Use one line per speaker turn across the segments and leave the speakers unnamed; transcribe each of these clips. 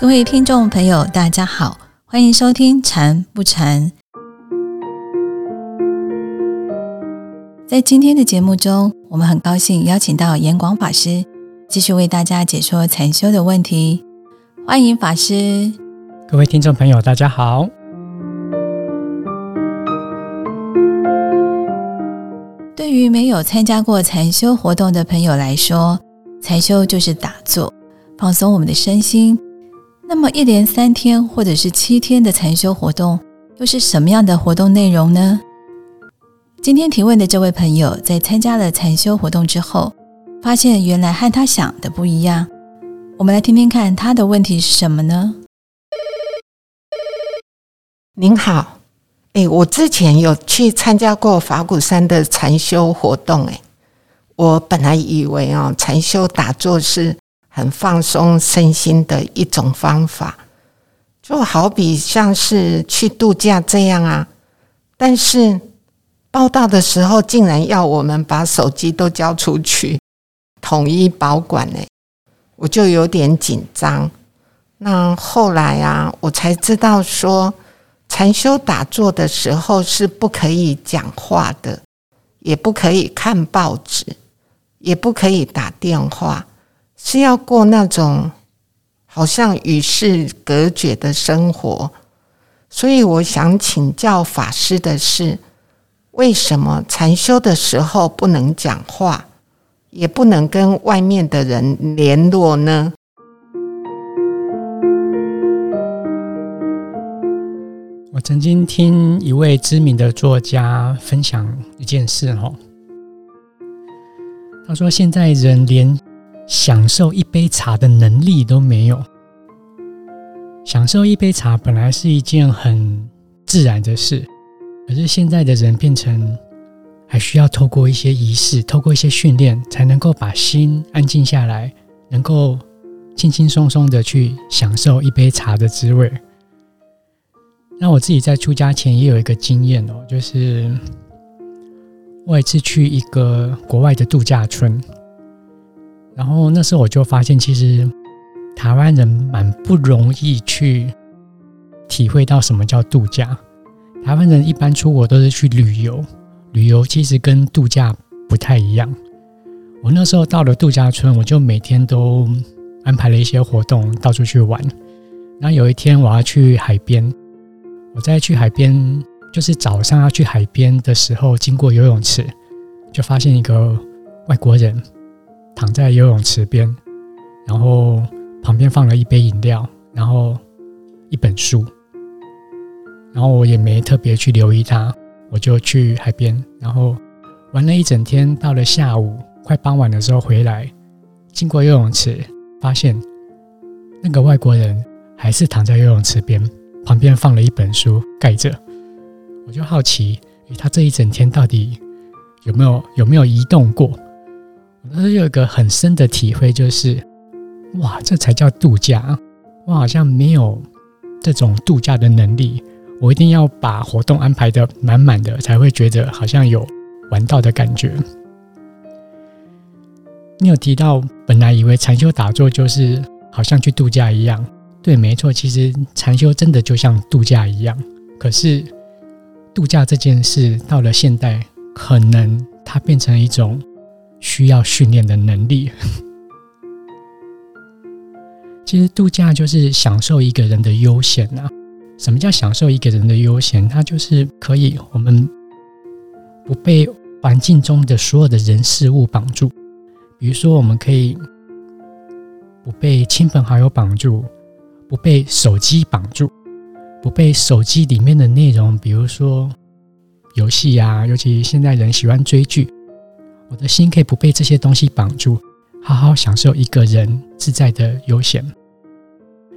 各位听众朋友，大家好，欢迎收听《禅不禅》。在今天的节目中，我们很高兴邀请到严广法师，继续为大家解说禅修的问题。欢迎法师！
各位听众朋友，大家好。
对于没有参加过禅修活动的朋友来说，禅修就是打坐，放松我们的身心。那么，一连三天或者是七天的禅修活动，又是什么样的活动内容呢？今天提问的这位朋友，在参加了禅修活动之后，发现原来和他想的不一样。我们来听听看他的问题是什么呢？
您好，哎，我之前有去参加过法鼓山的禅修活动，哎，我本来以为啊，禅修打坐是。很放松身心的一种方法，就好比像是去度假这样啊。但是报道的时候，竟然要我们把手机都交出去，统一保管呢，我就有点紧张。那后来啊，我才知道说，禅修打坐的时候是不可以讲话的，也不可以看报纸，也不可以打电话。是要过那种好像与世隔绝的生活，所以我想请教法师的是：为什么禅修的时候不能讲话，也不能跟外面的人联络呢？
我曾经听一位知名的作家分享一件事哦，他说现在人连。享受一杯茶的能力都没有。享受一杯茶本来是一件很自然的事，可是现在的人变成还需要透过一些仪式，透过一些训练，才能够把心安静下来，能够轻轻松松的去享受一杯茶的滋味。那我自己在出家前也有一个经验哦，就是我一次去一个国外的度假村。然后那时候我就发现，其实台湾人蛮不容易去体会到什么叫度假。台湾人一般出国都是去旅游，旅游其实跟度假不太一样。我那时候到了度假村，我就每天都安排了一些活动，到处去玩。然后有一天我要去海边，我在去海边，就是早上要去海边的时候，经过游泳池，就发现一个外国人。躺在游泳池边，然后旁边放了一杯饮料，然后一本书，然后我也没特别去留意他，我就去海边，然后玩了一整天。到了下午快傍晚的时候回来，经过游泳池，发现那个外国人还是躺在游泳池边，旁边放了一本书盖着。我就好奇，他这一整天到底有没有有没有移动过？我有一个很深的体会，就是哇，这才叫度假！我好像没有这种度假的能力，我一定要把活动安排的满满的，才会觉得好像有玩到的感觉。你有提到，本来以为禅修打坐就是好像去度假一样，对，没错，其实禅修真的就像度假一样。可是度假这件事到了现代，可能它变成一种。需要训练的能力。其实度假就是享受一个人的悠闲啊。什么叫享受一个人的悠闲？它就是可以我们不被环境中的所有的人事物绑住。比如说，我们可以不被亲朋好友绑住，不被手机绑住，不被手机里面的内容，比如说游戏呀，尤其现在人喜欢追剧。我的心可以不被这些东西绑住，好好享受一个人自在的悠闲。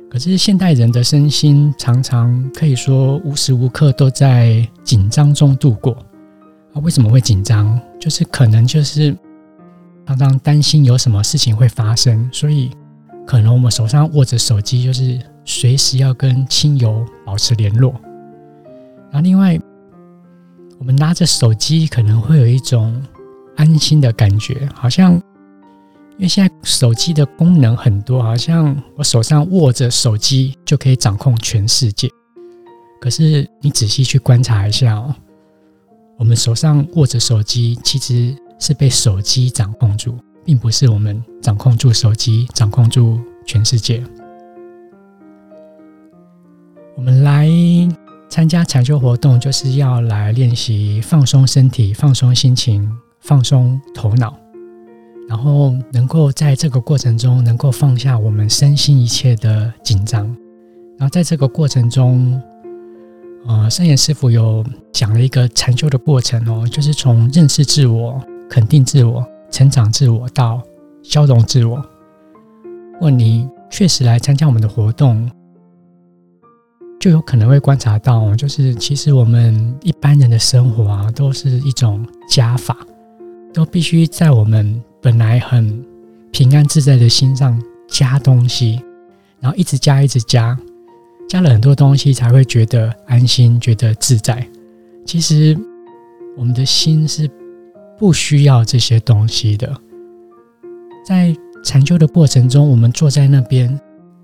可是现代人的身心常常可以说无时无刻都在紧张中度过。啊，为什么会紧张？就是可能就是常常担心有什么事情会发生，所以可能我们手上握着手机，就是随时要跟亲友保持联络。然后另外，我们拿着手机可能会有一种。安心的感觉，好像因为现在手机的功能很多，好像我手上握着手机就可以掌控全世界。可是你仔细去观察一下哦，我们手上握着手机，其实是被手机掌控住，并不是我们掌控住手机，掌控住全世界。我们来参加禅修活动，就是要来练习放松身体、放松心情、放松头脑，然后能够在这个过程中能够放下我们身心一切的紧张。然后在这个过程中，呃，圣严师傅有讲了一个禅修的过程哦，就是从认识自我、肯定自我、成长自我到消融自我。问你确实来参加我们的活动。就有可能会观察到，就是其实我们一般人的生活啊，都是一种加法，都必须在我们本来很平安自在的心上加东西，然后一直加，一直加，加了很多东西才会觉得安心，觉得自在。其实我们的心是不需要这些东西的。在禅修的过程中，我们坐在那边，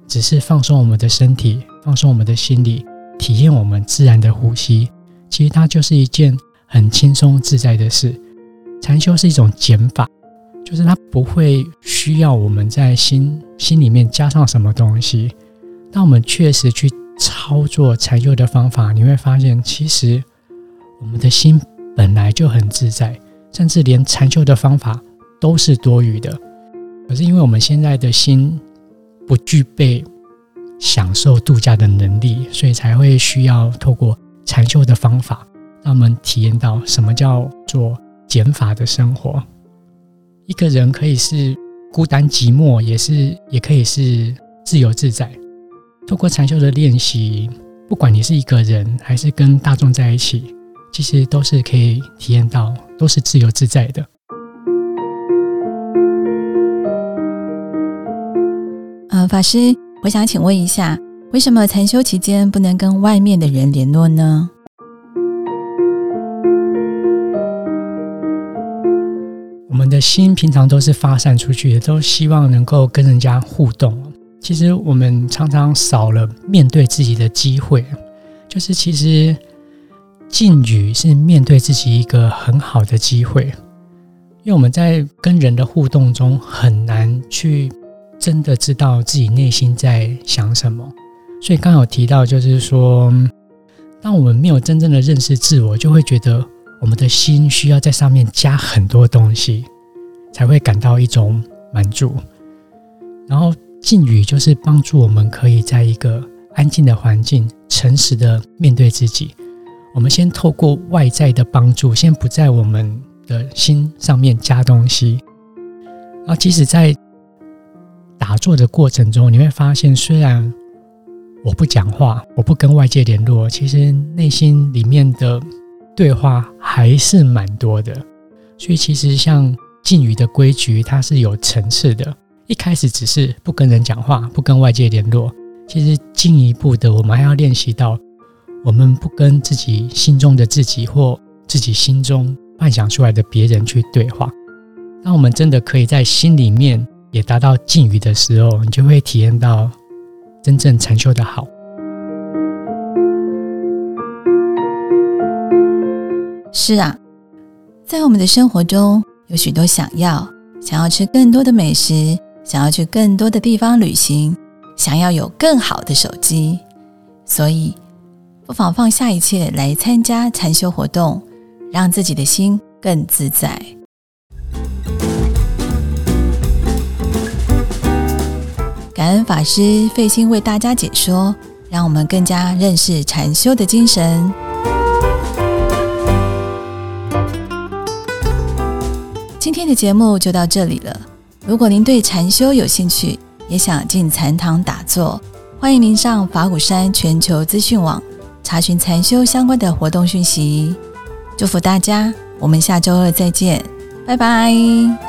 只是放松我们的身体。放松我们的心理，体验我们自然的呼吸，其实它就是一件很轻松自在的事。禅修是一种减法，就是它不会需要我们在心心里面加上什么东西。当我们确实去操作禅修的方法，你会发现，其实我们的心本来就很自在，甚至连禅修的方法都是多余的。可是因为我们现在的心不具备。享受度假的能力，所以才会需要透过禅修的方法，让我们体验到什么叫做减法的生活。一个人可以是孤单寂寞，也是也可以是自由自在。透过禅修的练习，不管你是一个人还是跟大众在一起，其实都是可以体验到，都是自由自在的。
呃，法师。我想请问一下，为什么禅修期间不能跟外面的人联络呢？
心平常都是发散出去的，都希望能够跟人家互动。其实我们常常少了面对自己的机会，就是其实禁语是面对自己一个很好的机会，因为我们在跟人的互动中很难去。真的知道自己内心在想什么，所以刚好提到，就是说，当我们没有真正的认识自我，就会觉得我们的心需要在上面加很多东西，才会感到一种满足。然后静语就是帮助我们可以在一个安静的环境，诚实的面对自己。我们先透过外在的帮助，先不在我们的心上面加东西，然后即使在。打坐的过程中，你会发现，虽然我不讲话，我不跟外界联络，其实内心里面的对话还是蛮多的。所以，其实像禁语的规矩，它是有层次的。一开始只是不跟人讲话，不跟外界联络，其实进一步的，我们还要练习到，我们不跟自己心中的自己或自己心中幻想出来的别人去对话。当我们真的可以在心里面。也达到禁语的时候，你就会体验到真正禅修的好。
是啊，在我们的生活中有许多想要，想要吃更多的美食，想要去更多的地方旅行，想要有更好的手机，所以不妨放下一切来参加禅修活动，让自己的心更自在。感恩法师费心为大家解说，让我们更加认识禅修的精神。今天的节目就到这里了。如果您对禅修有兴趣，也想进禅堂打坐，欢迎您上法鼓山全球资讯网查询禅修相关的活动讯息。祝福大家，我们下周二再见，拜拜。